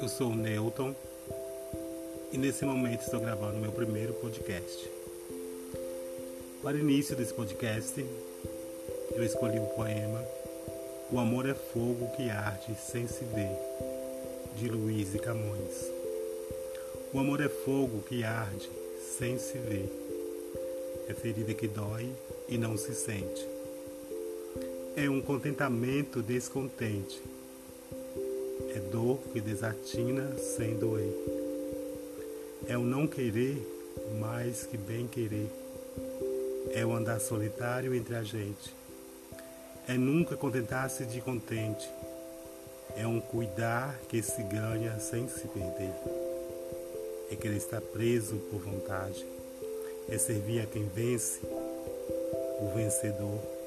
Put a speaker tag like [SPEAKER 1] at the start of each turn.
[SPEAKER 1] Eu sou o Newton e nesse momento estou gravando meu primeiro podcast. Para o início desse podcast, eu escolhi o poema O Amor é Fogo que Arde Sem Se Ver, de Luiz e Camões. O amor é fogo que arde sem se ver, é ferida que dói e não se sente. É um contentamento descontente é dor que desatina sem doer. É o não querer mais que bem querer. É o andar solitário entre a gente. É nunca contentar-se de contente. É um cuidar que se ganha sem se perder. É querer estar preso por vontade. É servir a quem vence, o vencedor